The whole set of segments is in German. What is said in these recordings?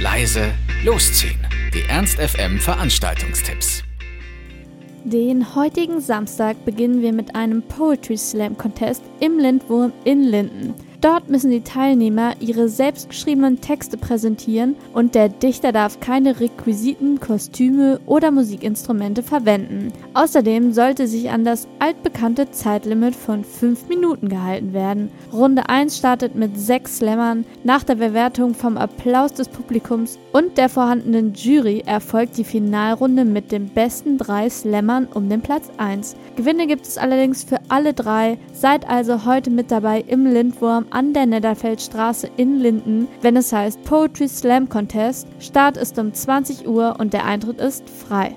leise, losziehen. Die Ernst FM Veranstaltungstipps. Den heutigen Samstag beginnen wir mit einem Poetry Slam Contest im Lindwurm in Linden. Dort müssen die Teilnehmer ihre selbstgeschriebenen Texte präsentieren und der Dichter darf keine Requisiten, Kostüme oder Musikinstrumente verwenden. Außerdem sollte sich an das altbekannte Zeitlimit von 5 Minuten gehalten werden. Runde 1 startet mit 6 Slammern. Nach der Bewertung vom Applaus des Publikums und der vorhandenen Jury erfolgt die Finalrunde mit den besten drei Slammern um den Platz 1. Gewinne gibt es allerdings für alle drei. Seid also heute mit dabei im Lindwurm an der Netterfeldstraße in Linden, wenn es heißt Poetry Slam Contest. Start ist um 20 Uhr und der Eintritt ist frei.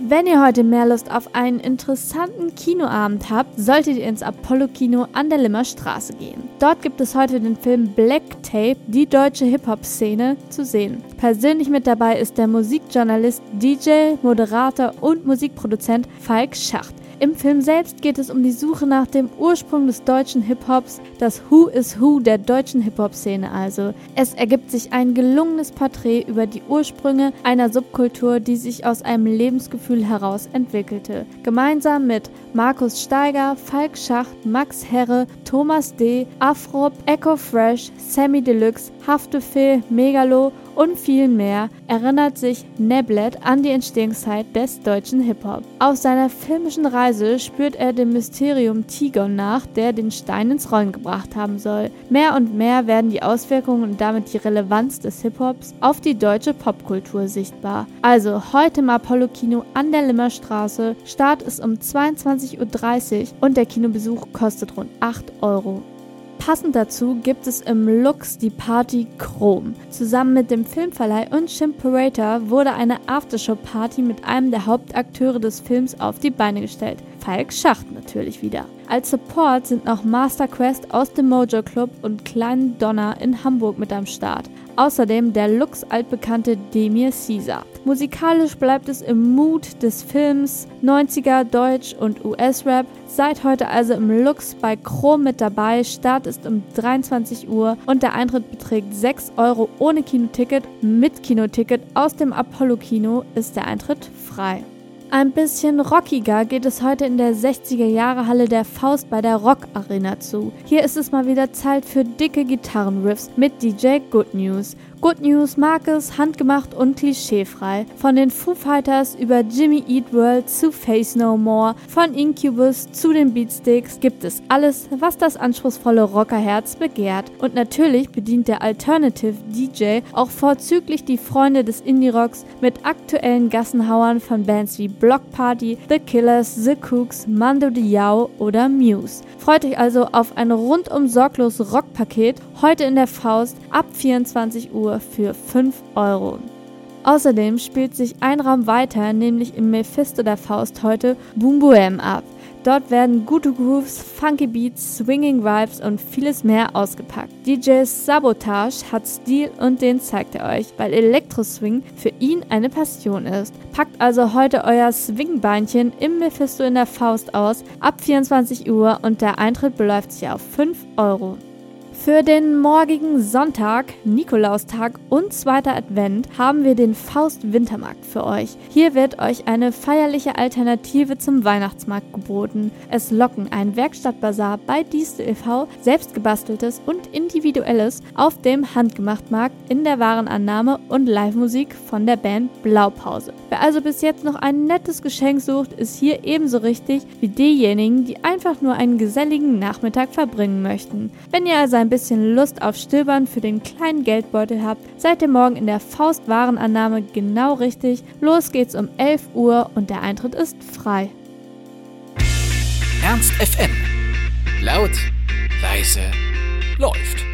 Wenn ihr heute mehr Lust auf einen interessanten Kinoabend habt, solltet ihr ins Apollo Kino an der Limmer Straße gehen. Dort gibt es heute den Film Black Tape, die deutsche Hip-Hop-Szene, zu sehen. Persönlich mit dabei ist der Musikjournalist, DJ, Moderator und Musikproduzent Falk Schacht. Im Film selbst geht es um die Suche nach dem Ursprung des deutschen Hip-Hops, das Who is Who der deutschen Hip-Hop-Szene also. Es ergibt sich ein gelungenes Porträt über die Ursprünge einer Subkultur, die sich aus einem Lebensgefühl heraus entwickelte. Gemeinsam mit Markus Steiger, Falk Schacht, Max Herre, Thomas D., Afrop, Echo Fresh, Sammy Deluxe, Haftefee, Megalo und viel mehr erinnert sich Neblet an die Entstehungszeit des deutschen Hip-Hop. Auf seiner filmischen Reise spürt er dem Mysterium Tigon nach, der den Stein ins Rollen gebracht haben soll. Mehr und mehr werden die Auswirkungen und damit die Relevanz des Hip-Hops auf die deutsche Popkultur sichtbar. Also heute im Apollo Kino an der Limmerstraße. Start ist um 22.30 Uhr und der Kinobesuch kostet rund 8 Euro. Passend dazu gibt es im Lux die Party Chrome. Zusammen mit dem Filmverleih und Chimperator wurde eine Aftershow-Party mit einem der Hauptakteure des Films auf die Beine gestellt. Falk Schacht natürlich wieder. Als Support sind noch Master Quest aus dem Mojo Club und Klein Donner in Hamburg mit am Start. Außerdem der Lux altbekannte Demir Caesar. Musikalisch bleibt es im Mut des Films 90er Deutsch und US-Rap. Seid heute also im Lux bei Chrome mit dabei. Start ist um 23 Uhr und der Eintritt beträgt 6 Euro ohne Kinoticket. Mit Kinoticket aus dem Apollo Kino ist der Eintritt frei. Ein bisschen rockiger geht es heute in der 60er Jahre Halle der Faust bei der Rock Arena zu. Hier ist es mal wieder Zeit für dicke Gitarrenriffs mit DJ Good News. Good News mag es handgemacht und klischeefrei. Von den Foo Fighters über Jimmy Eat World zu Face No More, von Incubus zu den Beatsticks gibt es alles, was das anspruchsvolle Rockerherz begehrt. Und natürlich bedient der Alternative DJ auch vorzüglich die Freunde des Indie-Rocks mit aktuellen Gassenhauern von Bands wie Block Party, The Killers, The Cooks, Mando Diao oder Muse. Freut euch also auf ein rundum sorglos Rockpaket heute in der Faust ab 24 Uhr für 5 Euro. Außerdem spielt sich ein Raum weiter, nämlich im Mephisto der Faust heute Boom Boom ab. Dort werden gute Grooves, funky Beats, swinging Vibes und vieles mehr ausgepackt. DJ Sabotage hat Stil und den zeigt er euch, weil Elektro-Swing für ihn eine Passion ist. Packt also heute euer Swingbeinchen im Mephisto in der Faust aus ab 24 Uhr und der Eintritt beläuft sich auf 5 Euro. Für den morgigen Sonntag, Nikolaustag und zweiter Advent haben wir den Faust Wintermarkt für euch. Hier wird euch eine feierliche Alternative zum Weihnachtsmarkt geboten. Es locken ein Werkstattbazar bei Dieste e.V., selbstgebasteltes und individuelles auf dem Handgemachtmarkt in der Warenannahme und Live-Musik von der Band Blaupause. Wer also bis jetzt noch ein nettes Geschenk sucht, ist hier ebenso richtig wie diejenigen, die einfach nur einen geselligen Nachmittag verbringen möchten. Wenn ihr also ein bisschen Lust auf Stöbern für den kleinen Geldbeutel habt, seid ihr morgen in der Faust-Warenannahme genau richtig. Los geht's um 11 Uhr und der Eintritt ist frei. Ernst FM. Laut, leise, läuft.